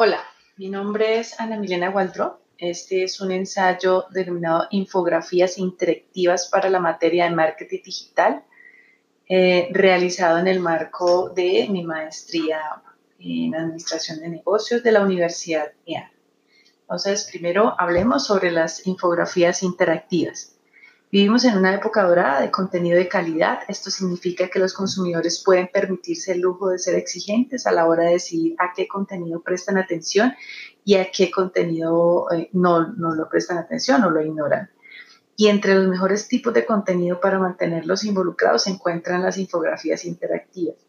Hola, mi nombre es Ana Milena Waldro. Este es un ensayo denominado Infografías Interactivas para la materia de marketing digital, eh, realizado en el marco de mi maestría en Administración de Negocios de la Universidad EAN. Entonces, primero hablemos sobre las infografías interactivas. Vivimos en una época dorada de contenido de calidad. Esto significa que los consumidores pueden permitirse el lujo de ser exigentes a la hora de decidir a qué contenido prestan atención y a qué contenido eh, no, no lo prestan atención o lo ignoran. Y entre los mejores tipos de contenido para mantenerlos involucrados se encuentran las infografías interactivas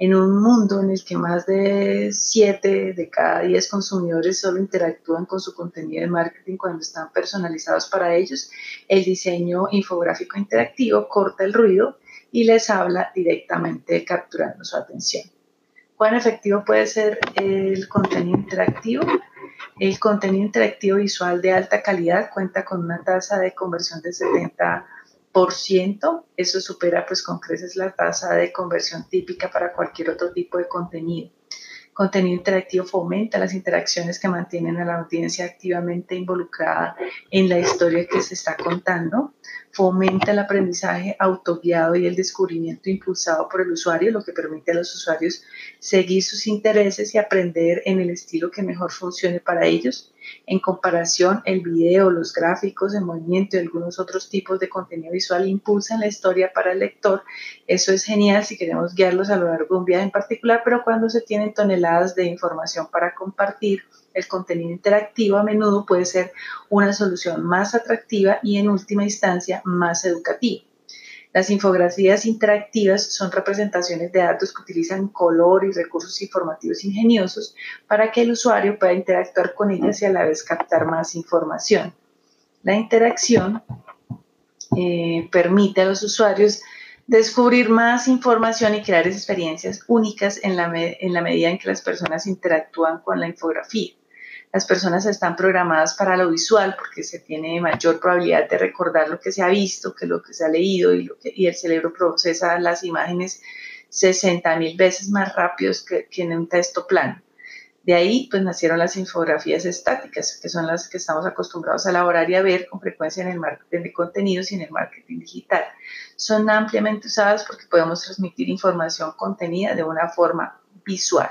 en un mundo en el que más de 7 de cada 10 consumidores solo interactúan con su contenido de marketing cuando están personalizados para ellos, el diseño infográfico interactivo corta el ruido y les habla directamente capturando su atención. ¿Cuán efectivo puede ser el contenido interactivo? El contenido interactivo visual de alta calidad cuenta con una tasa de conversión de 70 eso supera pues con creces la tasa de conversión típica para cualquier otro tipo de contenido. Contenido interactivo fomenta las interacciones que mantienen a la audiencia activamente involucrada en la historia que se está contando, fomenta el aprendizaje autoguiado y el descubrimiento impulsado por el usuario, lo que permite a los usuarios seguir sus intereses y aprender en el estilo que mejor funcione para ellos en comparación, el video, los gráficos en movimiento y algunos otros tipos de contenido visual impulsan la historia para el lector. Eso es genial si queremos guiarlos a lo largo de un viaje en particular, pero cuando se tienen toneladas de información para compartir, el contenido interactivo a menudo puede ser una solución más atractiva y en última instancia más educativa. Las infografías interactivas son representaciones de datos que utilizan color y recursos informativos ingeniosos para que el usuario pueda interactuar con ellas y a la vez captar más información. La interacción eh, permite a los usuarios descubrir más información y crear experiencias únicas en la, en la medida en que las personas interactúan con la infografía las personas están programadas para lo visual porque se tiene mayor probabilidad de recordar lo que se ha visto que lo que se ha leído y, el cerebro procesa las imágenes 60 mil veces más rápidos que, que, en un texto plano. De ahí pues nacieron las infografías estáticas, que son las que estamos acostumbrados a elaborar y a ver con frecuencia en el marketing de contenidos y en el marketing digital. Son ampliamente usadas porque podemos transmitir información contenida de una forma visual.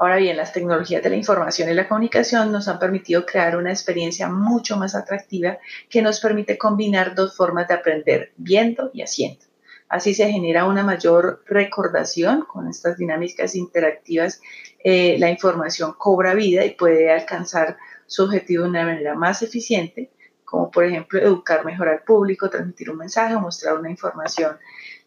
Ahora bien, las tecnologías de la información y la comunicación nos han permitido crear una experiencia mucho más atractiva que nos permite combinar dos formas de aprender, viendo y haciendo. Así se genera una mayor recordación con estas dinámicas interactivas. Eh, la información cobra vida y puede alcanzar su objetivo de una manera más eficiente, como por ejemplo educar mejor al público, transmitir un mensaje o mostrar una información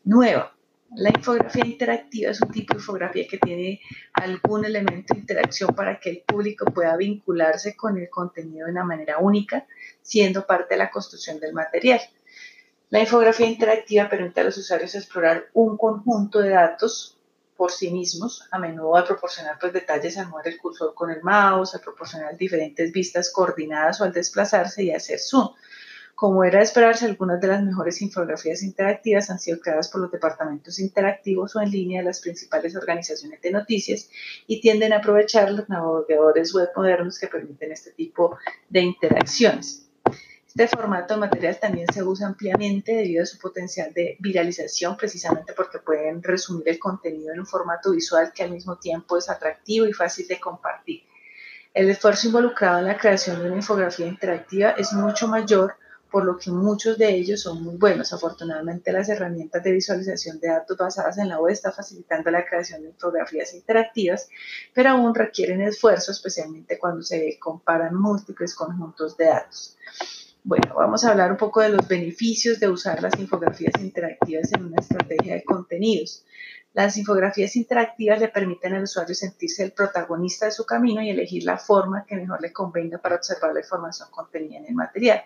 nueva. La infografía interactiva es un tipo de infografía que tiene algún elemento de interacción para que el público pueda vincularse con el contenido de una manera única, siendo parte de la construcción del material. La infografía interactiva permite a los usuarios explorar un conjunto de datos por sí mismos, a menudo al proporcionar pues, detalles al mover el cursor con el mouse, al proporcionar diferentes vistas coordinadas o al desplazarse y hacer zoom. Como era de esperarse, algunas de las mejores infografías interactivas han sido creadas por los departamentos interactivos o en línea de las principales organizaciones de noticias y tienden a aprovechar los navegadores web modernos que permiten este tipo de interacciones. Este formato de material también se usa ampliamente debido a su potencial de viralización, precisamente porque pueden resumir el contenido en un formato visual que al mismo tiempo es atractivo y fácil de compartir. El esfuerzo involucrado en la creación de una infografía interactiva es mucho mayor por lo que muchos de ellos son muy buenos. Afortunadamente, las herramientas de visualización de datos basadas en la web están facilitando la creación de infografías interactivas, pero aún requieren esfuerzo, especialmente cuando se comparan múltiples conjuntos de datos. Bueno, vamos a hablar un poco de los beneficios de usar las infografías interactivas en una estrategia de contenidos. Las infografías interactivas le permiten al usuario sentirse el protagonista de su camino y elegir la forma que mejor le convenga para observar la información contenida en el material.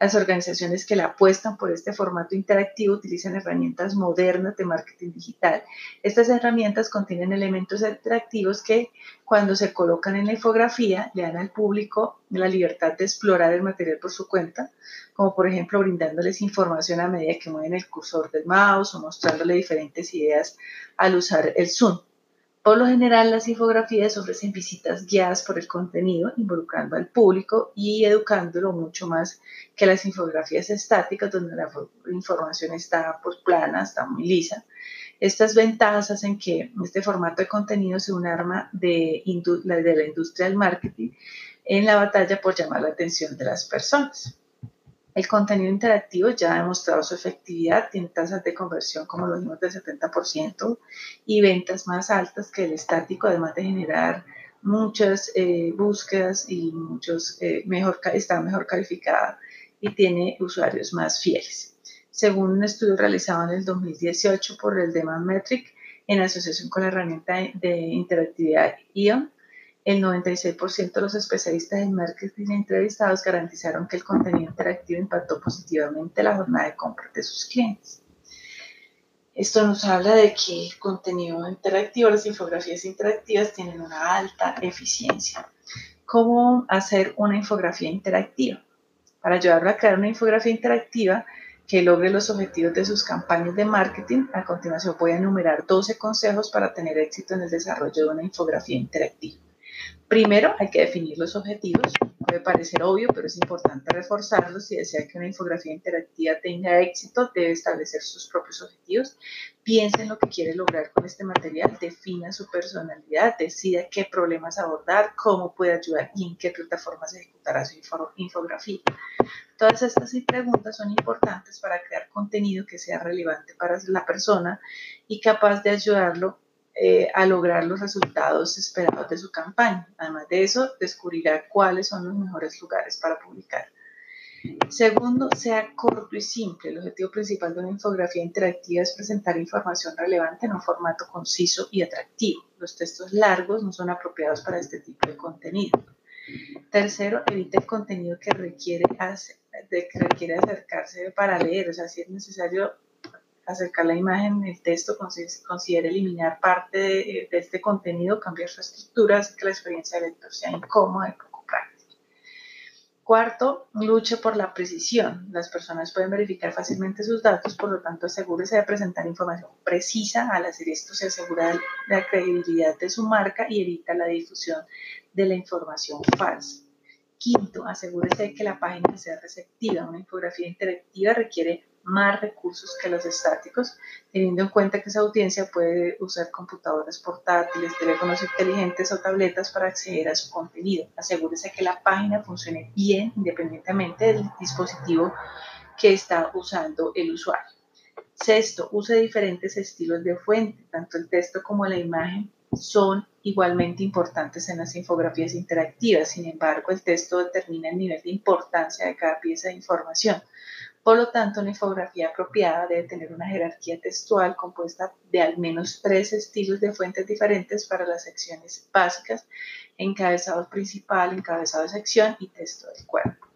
Las organizaciones que la apuestan por este formato interactivo utilizan herramientas modernas de marketing digital. Estas herramientas contienen elementos interactivos que cuando se colocan en la infografía le dan al público la libertad de explorar el material por su cuenta, como por ejemplo brindándoles información a medida que mueven el cursor del mouse o mostrándole diferentes ideas al usar el zoom. Por lo general, las infografías ofrecen visitas guiadas por el contenido, involucrando al público y educándolo mucho más que las infografías estáticas, donde la información está pues, plana, está muy lisa. Estas ventajas hacen que este formato de contenido sea un arma de, de la industria del marketing en la batalla por llamar la atención de las personas. El contenido interactivo ya ha demostrado su efectividad, tiene tasas de conversión como lo vimos del 70% y ventas más altas que el estático, además de generar muchas eh, búsquedas y muchos, eh, está mejor calificada y tiene usuarios más fieles. Según un estudio realizado en el 2018 por el Demand Metric en asociación con la herramienta de interactividad ION, el 96% de los especialistas en marketing entrevistados garantizaron que el contenido interactivo impactó positivamente la jornada de compra de sus clientes. Esto nos habla de que el contenido interactivo, las infografías interactivas tienen una alta eficiencia. ¿Cómo hacer una infografía interactiva? Para ayudarlo a crear una infografía interactiva que logre los objetivos de sus campañas de marketing, a continuación voy a enumerar 12 consejos para tener éxito en el desarrollo de una infografía interactiva. Primero, hay que definir los objetivos. Puede parecer obvio, pero es importante reforzarlos. Si desea que una infografía interactiva tenga éxito, debe establecer sus propios objetivos. Piense en lo que quiere lograr con este material, defina su personalidad, decida qué problemas abordar, cómo puede ayudar y en qué plataformas ejecutará su infografía. Todas estas preguntas son importantes para crear contenido que sea relevante para la persona y capaz de ayudarlo eh, a lograr los resultados esperados de su campaña. Además de eso, descubrirá cuáles son los mejores lugares para publicar. Segundo, sea corto y simple. El objetivo principal de una infografía interactiva es presentar información relevante en un formato conciso y atractivo. Los textos largos no son apropiados para este tipo de contenido. Tercero, evite el contenido que requiere, que requiere acercarse para leer. O sea, si es necesario acercar la imagen, el texto considera eliminar parte de, este contenido, cambiar su estructura, hacer que la experiencia del lector sea incómoda y poco práctica. Cuarto, luche por la precisión. Las personas pueden verificar fácilmente sus datos, por lo tanto asegúrese de presentar información precisa. Al hacer esto se asegura la credibilidad de su marca y evita la difusión de la información falsa. Quinto, asegúrese de que la página sea receptiva. Una infografía interactiva requiere más recursos que los estáticos, teniendo en cuenta que esa audiencia puede usar computadoras portátiles, teléfonos inteligentes o tabletas para acceder a su contenido. Asegúrese que la página funcione bien independientemente del dispositivo que está usando el usuario. Sexto, use diferentes estilos de fuente, tanto el texto como la imagen son igualmente importantes en las infografías interactivas. Sin embargo, el texto determina el nivel de importancia de cada pieza de información. Por lo tanto, una infografía apropiada debe tener una jerarquía textual compuesta de al menos tres estilos de fuentes diferentes para las secciones básicas, encabezado principal, encabezado de sección y texto del cuerpo.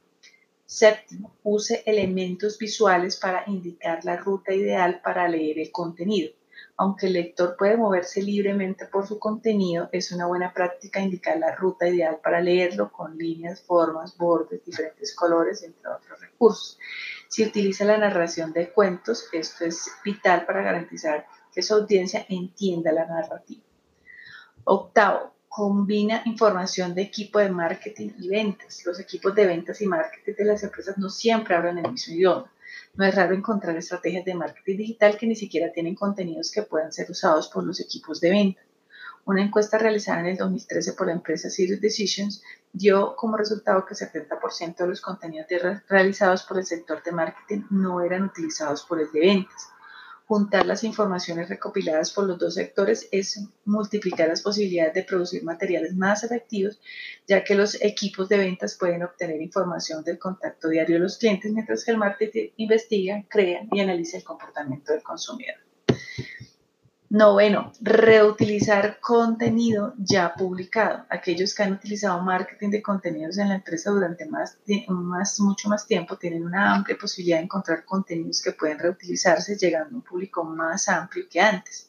Séptimo, use elementos visuales para indicar la ruta ideal para leer el contenido. Aunque el lector puede moverse libremente por su contenido, es una buena práctica indicar la ruta ideal para leerlo con líneas, formas, bordes, diferentes colores, entre otros recursos. Si utiliza la narración de cuentos, esto es vital para garantizar que su audiencia entienda la narrativa. Octavo, combina información de equipo de marketing y ventas. Los equipos de ventas y marketing de las empresas no siempre hablan el mismo idioma. No es raro encontrar estrategias de marketing digital que ni siquiera tienen contenidos que puedan ser usados por los equipos de ventas. Una encuesta realizada en el 2013 por la empresa Serious Decisions dio como resultado que 70% de los contenidos realizados por el sector de marketing no eran utilizados por el de ventas. Juntar las informaciones recopiladas por los dos sectores es multiplicar las posibilidades de producir materiales más efectivos, ya que los equipos de ventas pueden obtener información del contacto diario de los clientes, mientras que el marketing investiga, crea y analiza el comportamiento del consumidor. Noveno, reutilizar contenido ya publicado. Aquellos que han utilizado marketing de contenidos en la empresa durante más, más, mucho más tiempo tienen una amplia posibilidad de encontrar contenidos que pueden reutilizarse llegando a un público más amplio que antes.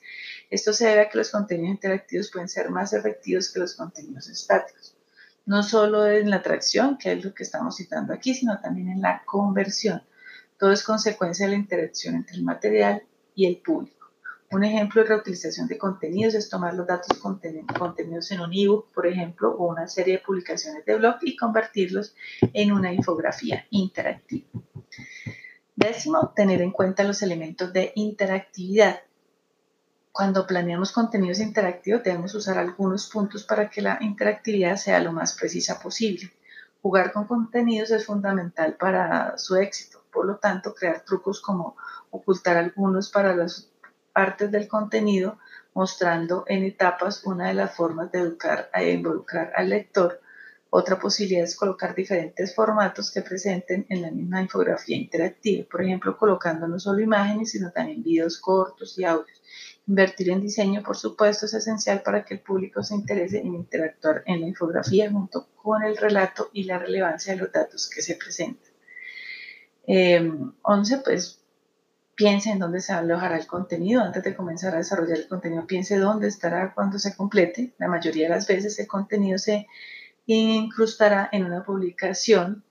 Esto se debe a que los contenidos interactivos pueden ser más efectivos que los contenidos estáticos. No solo en la atracción, que es lo que estamos citando aquí, sino también en la conversión. Todo es consecuencia de la interacción entre el material y el público. Un ejemplo de reutilización de contenidos es tomar los datos contenidos en un ebook, por ejemplo, o una serie de publicaciones de blog y convertirlos en una infografía interactiva. Décimo, tener en cuenta los elementos de interactividad. Cuando planeamos contenidos interactivos debemos usar algunos puntos para que la interactividad sea lo más precisa posible. Jugar con contenidos es fundamental para su éxito, por lo tanto crear trucos como ocultar algunos para las partes del contenido, mostrando en etapas una de las formas de educar e involucrar al lector. Otra posibilidad es colocar diferentes formatos que presenten en la misma infografía interactiva, por ejemplo, colocando no solo imágenes, sino también videos cortos y audios. Invertir en diseño, por supuesto, es esencial para que el público se interese en interactuar en la infografía junto con el relato y la relevancia de los datos que se presentan. 11. Eh, pues piense en dónde se alojará el contenido. Antes de comenzar a desarrollar el contenido, piense dónde estará cuando se complete. La mayoría de las veces el contenido se incrustará en una publicación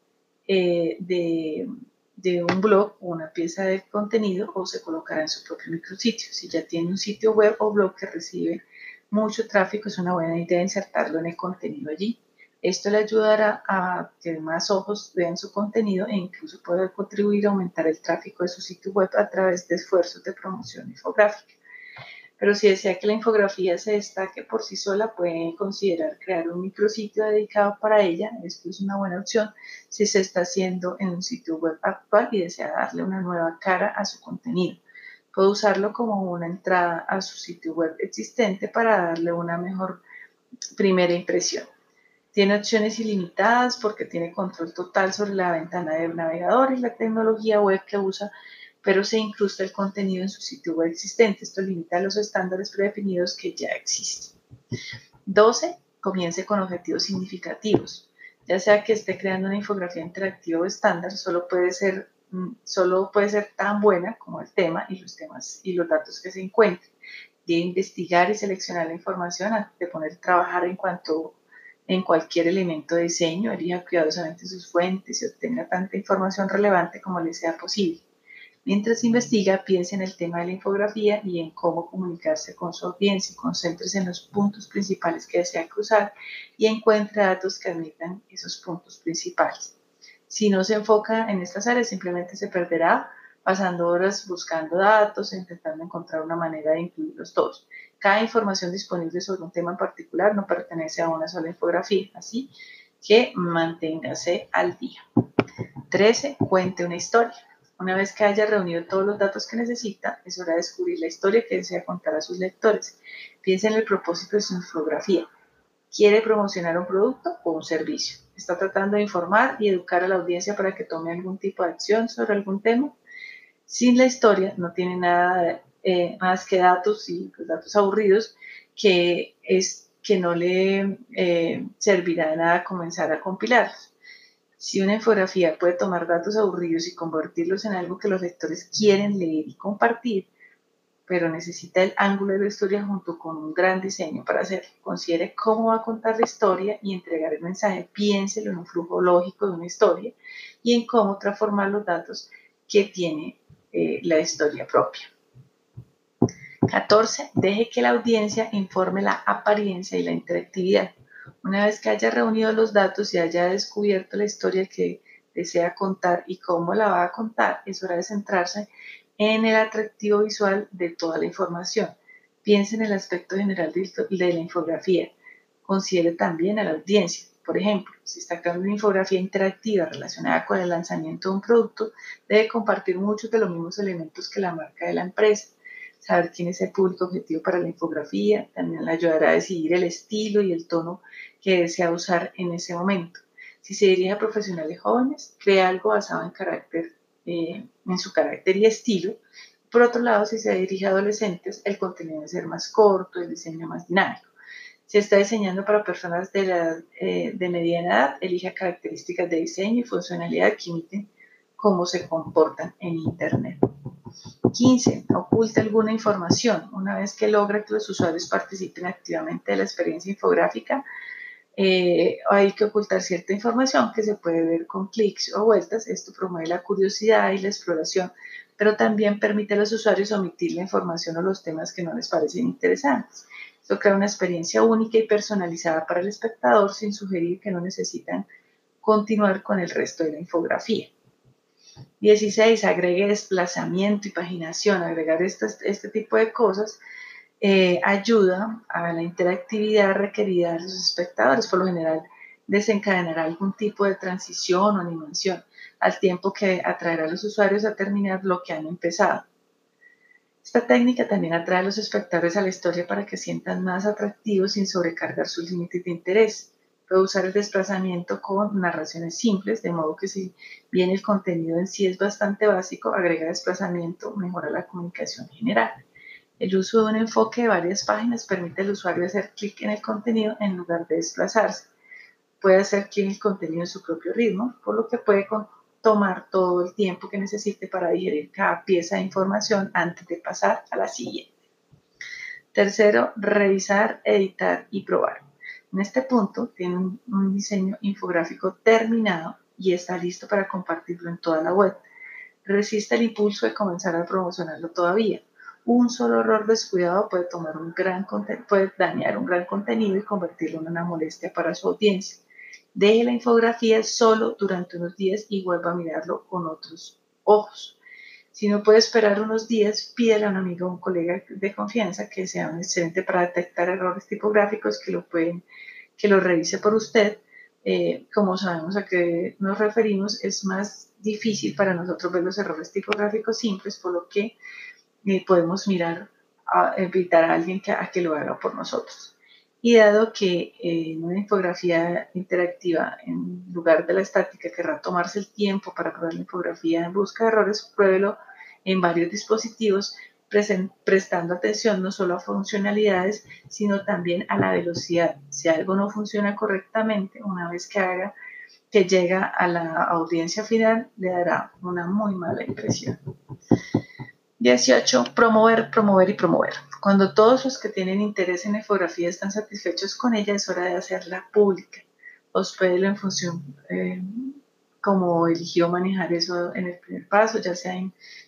eh, de de un blog o una pieza de contenido o se colocará en su propio micrositio. Si ya tiene un sitio web o blog que recibe mucho tráfico, es una buena idea insertarlo en el contenido allí. Esto le ayudará a que más ojos vean su contenido e incluso poder contribuir a aumentar el tráfico de su sitio web a través de esfuerzos de promoción infográfica. Pero si desea que la infografía se destaque por sí sola, puede considerar crear un micrositio dedicado para ella. Esto es una buena opción si se está haciendo en un sitio web actual y desea darle una nueva cara a su contenido. Puede usarlo como una entrada a su sitio web existente para darle una mejor primera impresión. Tiene opciones ilimitadas porque tiene control total sobre la ventana del navegador y la tecnología web que usa pero se incrusta el contenido en su sitio web existente. Esto limita los estándares predefinidos que ya existen. 12. Comience con objetivos significativos. Ya sea que esté creando una infografía interactiva o estándar, solo puede ser, mm, solo puede ser tan buena como el tema y los temas y los datos que se encuentren. De investigar y seleccionar la información antes de poner a trabajar en cuanto en cualquier elemento de diseño, elija cuidadosamente sus fuentes y obtenga tanta información relevante como le sea posible. Mientras investiga, piense en el tema de la infografía y en cómo comunicarse con su audiencia. Concéntrese en los puntos principales que desea cruzar y encuentre datos que admitan esos puntos principales. Si no se enfoca en estas áreas, simplemente se perderá pasando horas buscando datos intentando encontrar una manera de incluirlos todos. Cada información disponible sobre un tema en particular no pertenece a una sola infografía, así que manténgase al día. 13. Cuente una historia. Una vez que haya reunido todos los datos que necesita, es hora de descubrir la historia que desea contar a sus lectores. Piensa en el propósito de su infografía. ¿Quiere promocionar un producto o un servicio? ¿Está tratando de informar y educar a la audiencia para que tome algún tipo de acción sobre algún tema? Sin la historia no tiene nada eh, más que datos y pues, datos aburridos que, es, que no le eh, servirá de nada comenzar a compilarlos. Si una infografía puede tomar datos aburridos y convertirlos en algo que los lectores quieren leer y compartir, pero necesita el ángulo de la historia junto con un gran diseño para hacerlo. Considere cómo va a contar la historia y entregar el mensaje. Piénselo en un flujo lógico de una historia y en cómo transformar los datos que tiene eh, la historia propia. 14. Deje que la audiencia informe la apariencia y la interactividad. Una vez que haya reunido los datos y haya descubierto la historia que desea contar y cómo la va a contar, es hora de centrarse en el atractivo visual de toda la información. Piense en el aspecto general de la infografía. Considere también a la audiencia. Por ejemplo, si está creando una infografía interactiva relacionada con el lanzamiento de un producto, debe compartir muchos de los mismos elementos que la marca de la empresa saber quién es el público objetivo para la infografía, también le ayudará a decidir el estilo y el tono que desea usar en ese momento. Si se dirige a profesionales jóvenes, crea algo basado en, carácter, eh, en su carácter y estilo. Por otro lado, si se dirige a adolescentes, el contenido debe ser más corto, el diseño más dinámico. Si está diseñando para personas de, eh, de mediana edad, elija características de diseño y funcionalidad que imiten cómo se comportan en Internet. 15. Oculta alguna información. Una vez que logra que los usuarios participen activamente de la experiencia infográfica, eh, hay que ocultar cierta información que se puede ver con clics o vueltas. Esto promueve la curiosidad y la exploración pero también permite a los usuarios omitir la información o los temas que no les parecen interesantes. Esto crea una experiencia única y personalizada para el espectador sin sugerir que no necesitan continuar con el resto de la infografía. 16. Agregue desplazamiento y paginación. Agregar este, este tipo de cosas eh, ayuda a la interactividad requerida de los espectadores. Por lo general, desencadenará algún tipo de transición o animación, al tiempo que atraerá a los usuarios a terminar lo que han empezado. Esta técnica también atrae a los espectadores a la historia para que sientan más atractivos sin sobrecargar sus límites de interés. Puede usar el desplazamiento con narraciones simples, de modo que si bien el contenido en sí es bastante básico, agrega desplazamiento, mejora la comunicación general. El uso de un enfoque de varias páginas permite al usuario hacer clic en el contenido en lugar de desplazarse. Puede hacer clic en el contenido en su propio ritmo, por lo que puede tomar todo el tiempo que necesite para digerir cada pieza de información antes de pasar a la siguiente. Tercero, revisar, editar y probar. En este punto tiene un, diseño infográfico terminado y está listo para compartirlo en toda la web. Resiste el impulso de comenzar a promocionarlo todavía un solo error descuidado puede, tomar un gran puede dañar un gran contenido y convertirlo en una molestia para su audiencia. Deje la infografía solo durante unos días y vuelva a mirarlo con otros ojos. Si no puede esperar unos días, pídele a un amigo o un colega de confianza que sea un excelente para detectar errores tipográficos que lo pueden, que lo revise por usted. Eh, como sabemos a qué nos referimos, es más difícil para nosotros ver los errores tipográficos simples, por lo que podemos mirar, a invitar a alguien que, a que lo haga por nosotros. Y dado que eh, en una infografía interactiva, en lugar de la estática, querrá tomarse el tiempo para probar la infografía en busca de errores, pruébelo en varios dispositivos, prestando atención no solo a funcionalidades, sino también a la velocidad. Si algo no funciona correctamente, una vez que haga que llega a la audiencia final, le dará una muy mala impresión. 18. Promover, promover y promover. Cuando todos los que tienen interés en infografía están satisfechos con ella, es hora de hacerla pública. Hospédelo en función eh, como eligió manejar eso en el primer paso, ya sea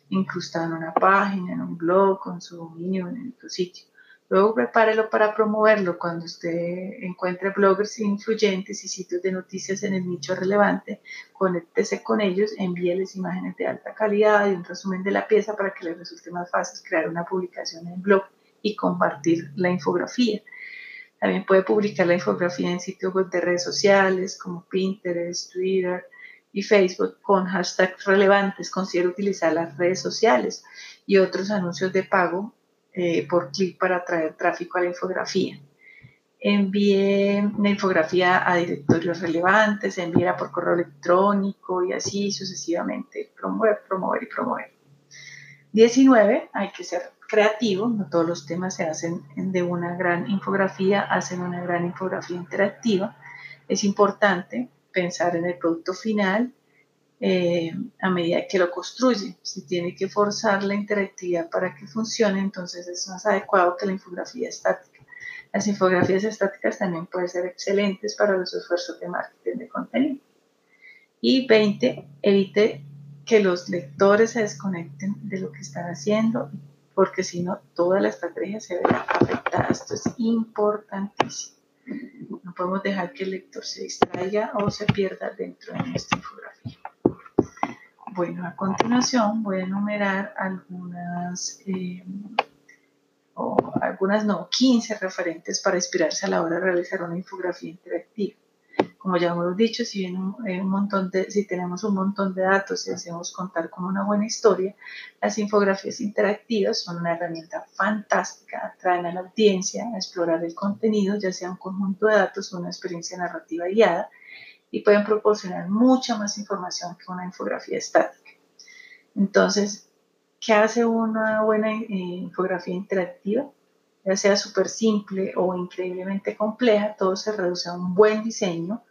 incrustado en una página, en un blog, con su dominio, en tu sitio. Luego prepárelo para promoverlo cuando usted encuentre bloggers influyentes y sitios de noticias en el nicho relevante. Conéctese con ellos, envíeles imágenes de alta calidad y un resumen de la pieza para que les resulte más fácil crear una publicación en blog y compartir la infografía. También puede publicar la infografía en sitios web de redes sociales como Pinterest, Twitter y Facebook con hashtags relevantes. Considera utilizar las redes sociales y otros anuncios de pago eh, por clic para traer tráfico a la infografía. Envíe la infografía a directorios relevantes, envíela por correo electrónico y así sucesivamente. Promover, promover y promover. 19. Hay que ser creativo, no todos los temas se hacen de una gran infografía, hacen una gran infografía interactiva. Es importante pensar en el producto final eh, a medida que lo construye. Si tiene que forzar la interactividad para que funcione, entonces es más adecuado que la infografía estática. Las infografías estáticas también pueden ser excelentes para los esfuerzos de marketing de contenido. Y 20, evite que los lectores se desconecten de lo que están haciendo, porque si no, toda la estrategia se verá afectada. Esto es importantísimo. No podemos dejar que el lector se distraiga o se pierda dentro de nuestra infografía. Bueno, a continuación voy a enumerar algunas, eh, o algunas no, 15 referentes para inspirarse a la hora de realizar una infografía interactiva. Como ya hemos dicho, si, bien un, un montón de, si tenemos un montón de datos y hacemos contar con una buena historia, las infografías interactivas son una herramienta fantástica, atraen a la audiencia a explorar el contenido, ya sea un conjunto de datos o una experiencia narrativa guiada, y pueden proporcionar mucha más información que una infografía estática. Entonces, ¿qué hace una buena eh, infografía interactiva? Ya sea súper simple o increíblemente compleja, todo se reduce a un buen diseño,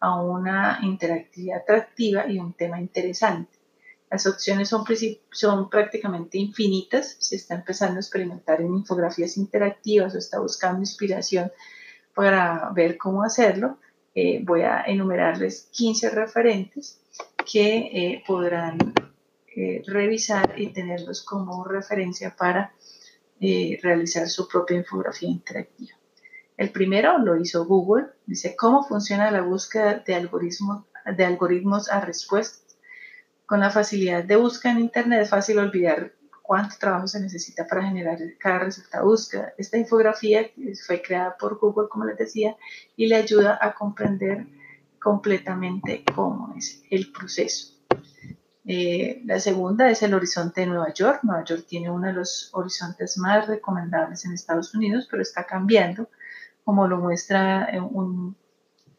a una interactividad atractiva y un tema interesante. Las opciones son, prácticamente infinitas. Si está empezando a experimentar en infografías interactivas o está buscando inspiración para ver cómo hacerlo, eh, voy a enumerarles 15 referentes que eh, podrán eh, revisar y tenerlos como referencia para realizar su propia infografía interactiva. El primero lo hizo Google, dice cómo funciona la búsqueda de algoritmos, de algoritmos a respuestas. Con la facilidad de búsqueda en Internet es fácil olvidar cuánto trabajo se necesita para generar cada resultado de búsqueda. Esta infografía fue creada por Google, como les decía, y le ayuda a comprender completamente cómo es el proceso. Eh, la segunda es el horizonte de Nueva York. Nueva York tiene uno de los horizontes más recomendables en Estados Unidos, pero está cambiando, como lo muestra eh,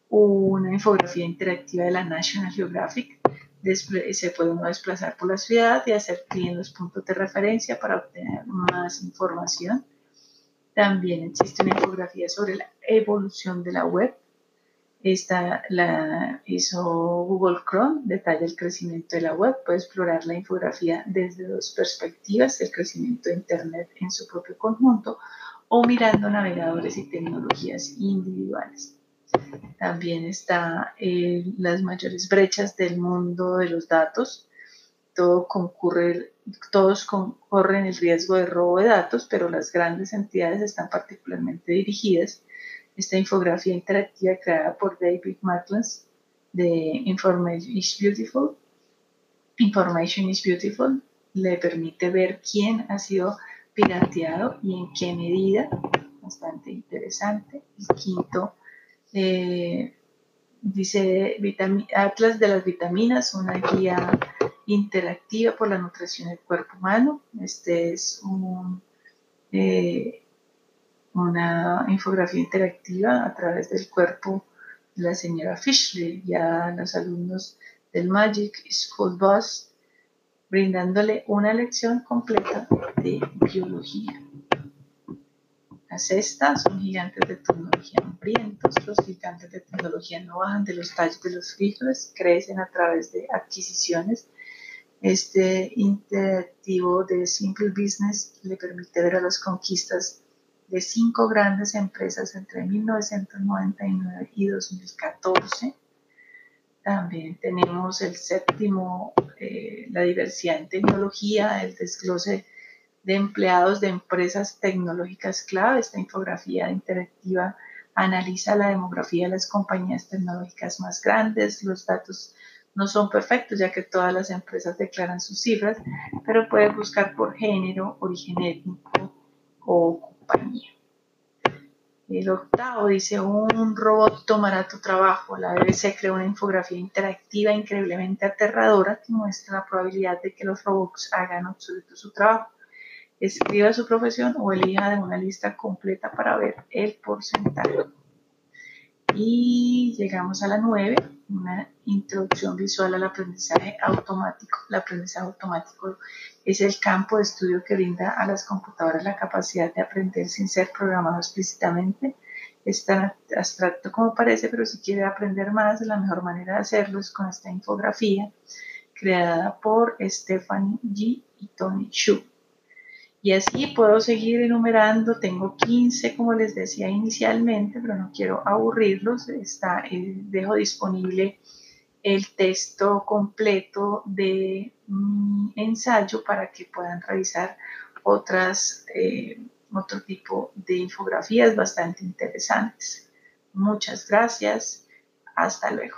una infografía interactiva de la National Geographic. se puede uno desplazar por la ciudad y hacer clic en los puntos de referencia para obtener más información. También existe una infografía sobre la evolución de la web esta la hizo Google Chrome, detalla el crecimiento de la web, puede explorar la infografía desde dos perspectivas, el crecimiento de Internet en su propio conjunto o mirando navegadores y tecnologías individuales. También está eh, las mayores brechas del mundo de los datos. Todo concurre, todos corren el riesgo de robo de datos, pero las grandes entidades están particularmente dirigidas esta infografía interactiva creada por David Matlins de Information is Beautiful. Information is Beautiful le permite ver quién ha sido pirateado y en qué medida. Bastante interesante. El quinto eh, dice Atlas de las vitaminas, una guía interactiva por la nutrición del cuerpo humano. Este es eh, una infografía interactiva a través del cuerpo de la señora Fishley y a los alumnos del Magic School Bus, brindándole una lección completa de biología. Las estas son gigantes de tecnología hambrientos. Los gigantes de tecnología no bajan de los tallos de los frijoles, crecen a través de adquisiciones. Este interactivo de Simple Business le permite ver a las conquistas de cinco grandes empresas entre 1999 y 2014. También tenemos el séptimo, eh, la diversidad en tecnología, el desglose de empleados de empresas tecnológicas clave. Esta infografía interactiva analiza la demografía de las compañías tecnológicas más grandes. Los datos no son perfectos ya que todas las empresas declaran sus cifras, pero puede buscar por género, origen étnico o compañía. El octavo dice, un robot tomará tu trabajo. La BBC creó una infografía interactiva increíblemente aterradora que muestra la probabilidad de que los robots hagan obsoleto su trabajo. Escriba su profesión o elija de una lista completa para ver el porcentaje. Y llegamos a la nueve, una introducción visual al aprendizaje automático. El aprendizaje automático es el campo de estudio que brinda a las computadoras la capacidad de aprender sin ser programado explícitamente. Es tan abstracto como parece, pero si quiere aprender más, la mejor manera de hacerlo es con esta infografía creada por Stephanie G. y Tony Shu. Y así puedo seguir enumerando. Tengo 15, como les decía inicialmente, pero no quiero aburrirlos. Está, eh, dejo disponible el texto completo de mi ensayo para que puedan revisar otras, eh, otro tipo de infografías bastante interesantes. Muchas gracias. Hasta luego.